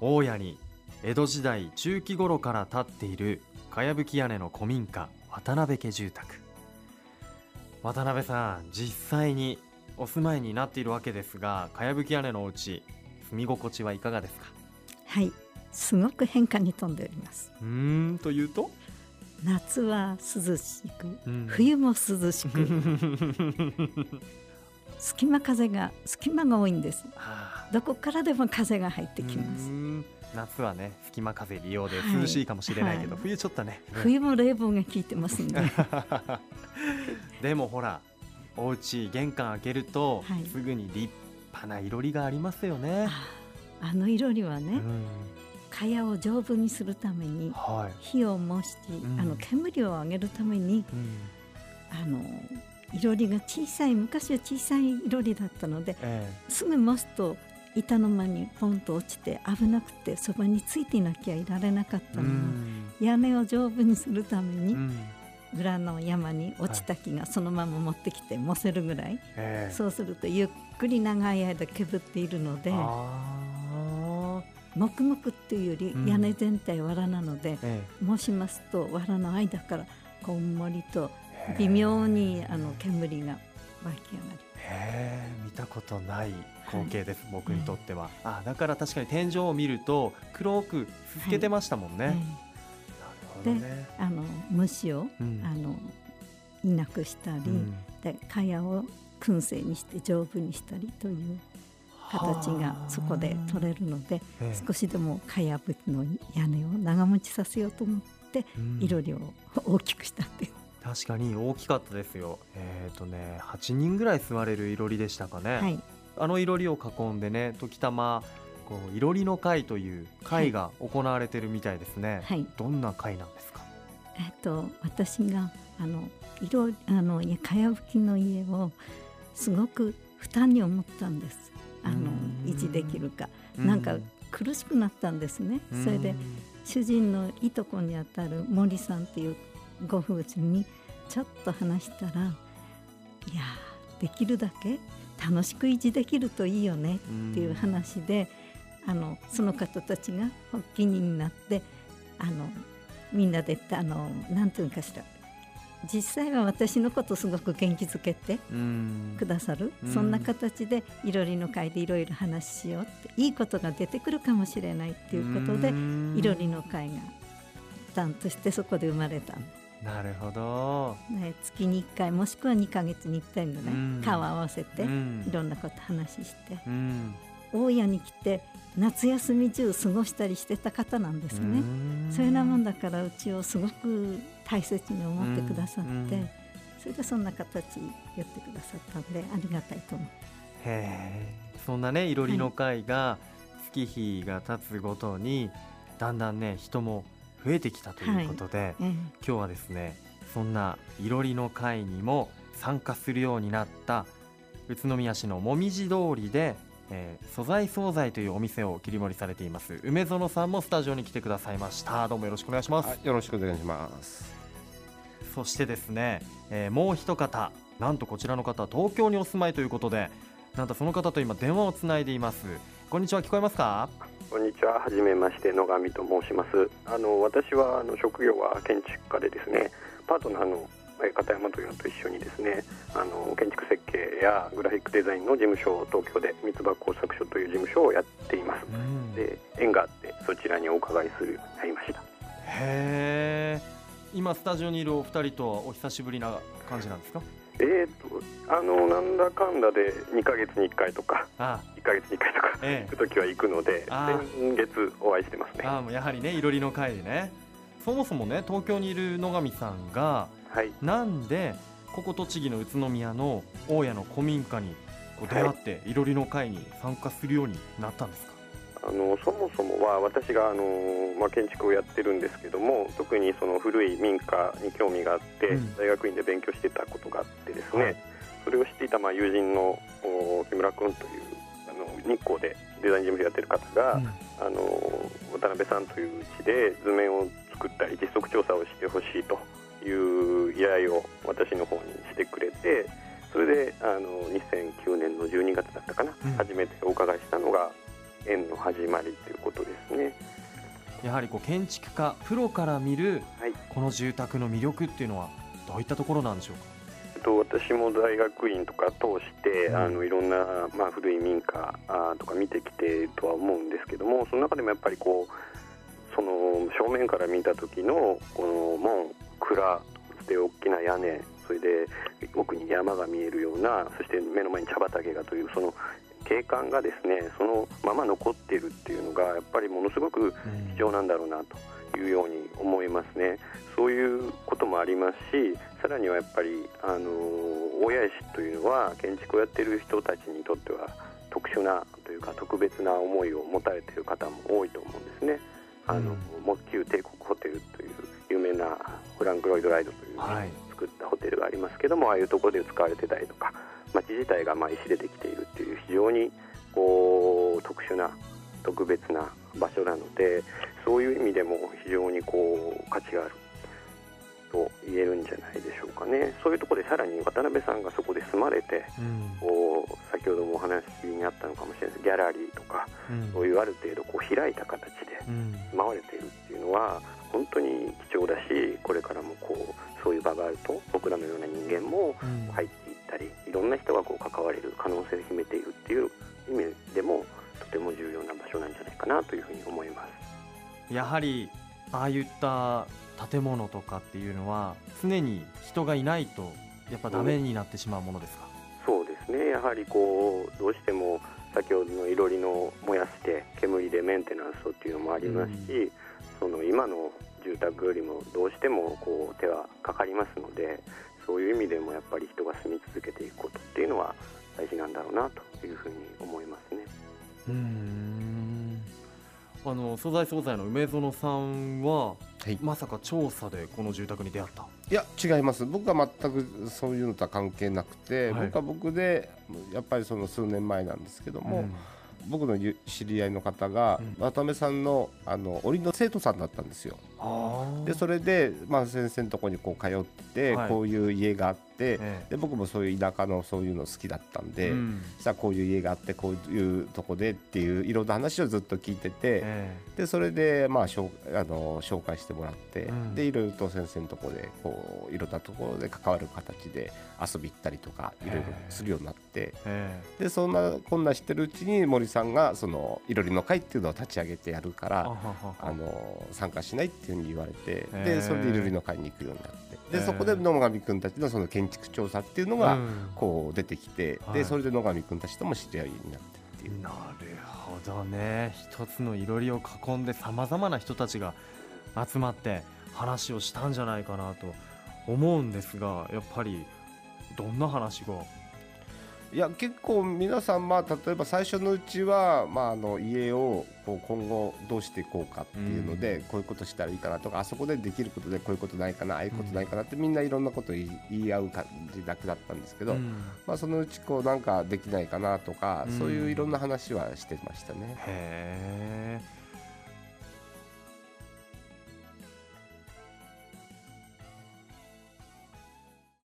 大家に江戸時代中期頃から建っているかやぶき屋根の古民家渡辺家住宅。渡辺さん実際にお住まいになっているわけですがかやぶき屋根のお家住み心地はいかがですか？はいすごく変化に富んでおります。うーんというと、夏は涼しくうん。冬も涼しく 隙間風が隙間が多いんです。はあどこからでも風が入ってきます。夏はね隙間風利用ではい。涼しいかもしれないけど、はい。冬ちょっとね。冬も冷房が効いてますんで。でもほらお家玄関開けると、はい。すぐに立派な囲炉裏がありますよね。ああの囲炉裏はねうん。蚊帳を丈夫にするためにはい、火を燃し、ん。あの煙を上げるためにうん。あの囲炉裏が小さい昔は小さい囲炉裏だったのでえすぐ燃すと板の間にポンと落ちて危なくてそばについていなきゃいられなかっえたの。が、うん。屋根を丈夫にするために、うん。裏の山に落ちた木がそのまま持ってきて燃せるぐらい、ええ。そうするとゆっくり長い間煙っているのであ黙々っていうよりうん。屋根全体藁なのでー、え。もしますと藁の間からこんもりとえ微妙にあの煙が湧き上がる。へえ見たことない光景です、僕にとっては、あだから確かに天井を見ると黒くすすけてましたもんね、なるほどね。ええあの虫を、うん。あのいなくしたり、うん。で蚊帳を燻製にして丈夫にしたりという形がそこで取れるのでええ少しでもかやぶきの屋根を長持ちさせようと思ってうん。いろりを大きくしたっていう、確かに大きかったですよ。えっ、とね8人ぐらい座れるいろりでしたかね、はい、あのいろりを囲んでね時たまこういろりの会という会が行われてるみたいですね、はい。どんな会なんですか？えっと私があの色あのいやかやぶきの家をすごく負担に思ったんです。あのうん。維持できるか。なんか苦しくなったんですね。それで主人のいとこにあたる森さんっていうご夫人にちょっと話したら「いやーできるだけ楽しく維持できるといいよね」っていう話で、あのその方たちが発起人になってあのみんなであのなんていうのかしら実際は私のことすごく元気づけてうん。くださる、うん。そんな形でいろりの会でいろいろ話しようっていいことが出てくるかもしれないっていうことでうん。いろりの会が団としてそこで生まれた。んなるほど、ね、月に1回もしくは2ヶ月に1遍ぐらいうん。顔合わせてうん。いろんなこと話して。うん。大家に来て夏休み中過ごしたりしてた方なんですね。ん。そういうなもんだからうちをすごく大切に思ってくださって、それでそんな形言ってくださったんでありがたいと思って。へえ。そんなねいろりの会が月日が経つごとにだんだんね人も増えてきたということで、ええ。今日はですねそんないろりの会にも参加するようになった宇都宮市のもみじ通りで、えー素材惣菜というお店を切り盛りされています。梅園さんもスタジオに来てくださいました。どうもよろしくお願いします、はい、よろしくお願いします。そしてですね、えーもう一方なんとこちらの方東京にお住まいということでなんとその方と今電話をつないでいます。こんにちは聞こえますか？こんにちは、はじめまして野上と申します。あの私はあの職業は建築家でですね、パートナーのえ片山というのと一緒にですね、あの建築設計やグラフィックデザインの事務所を東京で三つ葉工作所という事務所をやっています。うんで、縁があってそちらにお伺いするようになりました。へえ今スタジオにいるお二人とはお久しぶりな感じなんですか？えーとあのなんだかんだで2ヶ月に1回とかあ1ヶ月に1回とかえ行く時は行くので、あ先月お会いしてますね。ああもうやはりねいろりの会でね。そもそもね東京にいる野上さんがはい。なんでここ栃木の宇都宮の大家の古民家にこう出会っていろりの会に参加するようになったんですか？あのそもそもは私があの、まあ、建築をやってるんですけども特にその古い民家に興味があって、うん。大学院で勉強してたことがあってですね、はい。それを知っていたまあ友人のお木村君というあの日光でデザイン事務所やってる方が、うん。あの渡辺さんといううちで図面を作ったり実測調査をしてほしいという依頼を私の方にしてくれてそれであの2009年の12月だったかな、うん。初めてお伺いしたのが縁の始まりということですね。やはりこう建築家プロから見るはい。この住宅の魅力っていうのはどういったところなんでしょうか？と私も大学院とか通して、うん。あのいろんな、まあ、古い民家あーとか見てきてとは思うんですけどもその中でもやっぱりこうその正面から見た時のこの門蔵そして大きな屋根それで奥に山が見えるようなそして目の前に茶畑がというその景観がですねそのまま残っているっていうのがやっぱりものすごく貴重なんだろうなというように思いますね。そういうこともありますし、さらにはやっぱりあの大谷石というのは建築をやっている人たちにとっては特殊なというか特別な思いを持たれている方も多いと思うんですね。あの、うんモッキュー帝国ホテルという有名なフランク・ロイド・ライドという、はい作ったホテルがありますけども、ああいうところで使われてたりとか、街自体がまあ石でできているっていう非常にこう特殊な特別な場所なのでそういう意味でも非常にこう価値があると言えるんじゃないでしょうかね。そういうところでさらに渡辺さんがそこで住まれてうん。こう先ほどもお話にあったのかもしれないです。ギャラリーとかうん。そういうある程度こう開いた形でうん。住まわれているっていうのは本当に貴重だしこれからもこうそういう場があると僕らのような人間もうん。入っていったりいろんな人がこう関われる可能性を秘めているっていう意味でもとても重要な場所なんじゃないかなというふうに思います。やはりああいった建物とかっていうのは常に人がいないとやっぱダメになってしまうものですか、そうですね。やはりこうどうしても先ほどのいろりの燃やして煙でメンテナンスをっていうのもありますし、その今の住宅よりもどうしてもこう手はかかりますのでそういう意味でもやっぱり人が住み続けていくことっていうのは大事なんだろうなというふうに思いますね。うーん。あの素材素材の梅園さんははい、まさか調査でこの住宅に出会った？いや違います。僕は全くそういうのとは関係なくて、はい。僕は僕でやっぱりその数年前なんですけども、僕のゆ知り合いの方が、うん。渡辺さんのあの折の生徒さんだったんですよ。でそれで、まあ、先生のとこにこう通って、はい。こういう家があって、えで僕もそういう田舎のそういうの好きだったんえで、うん。さあこういう家があってこういうとこでっていういろんな話をずっと聞いてて、えでそれでまあしょうあの紹介してもらって、うん。でいろいろと先生のところでこういろんなところで関わる形で遊び行ったりとかいろいろするようになってええ。でそんなこんなしてるうちに森さんがそのいろりの会っていうのを立ち上げてやるからえあの参加しないっていうふうに言われてでそれでいろりの会に行くようになって。でそこで野上君たちのその建築調査っていうのがうん。こう出てきてはい。でそれで野上君たちとも知り合いになってっていう。なるほどね。一つのいろりを囲んでさまざまな人たちが集まって話をしたんじゃないかなと思うんですがやっぱりどんな話がいや結構皆さんまあ例えば最初のうちは、まあ、あの家をこう今後どうしていこうかっていうので、こういうことしたらいいかなとかあそこでできることでこういうことないかなああいうことないかなってみんないろんなことを言い言い合う感じだけだったんですけど、うん。まあ、そのうちこうなんかできないかなとか、うん。そういういろんな話はしてましたね。へえ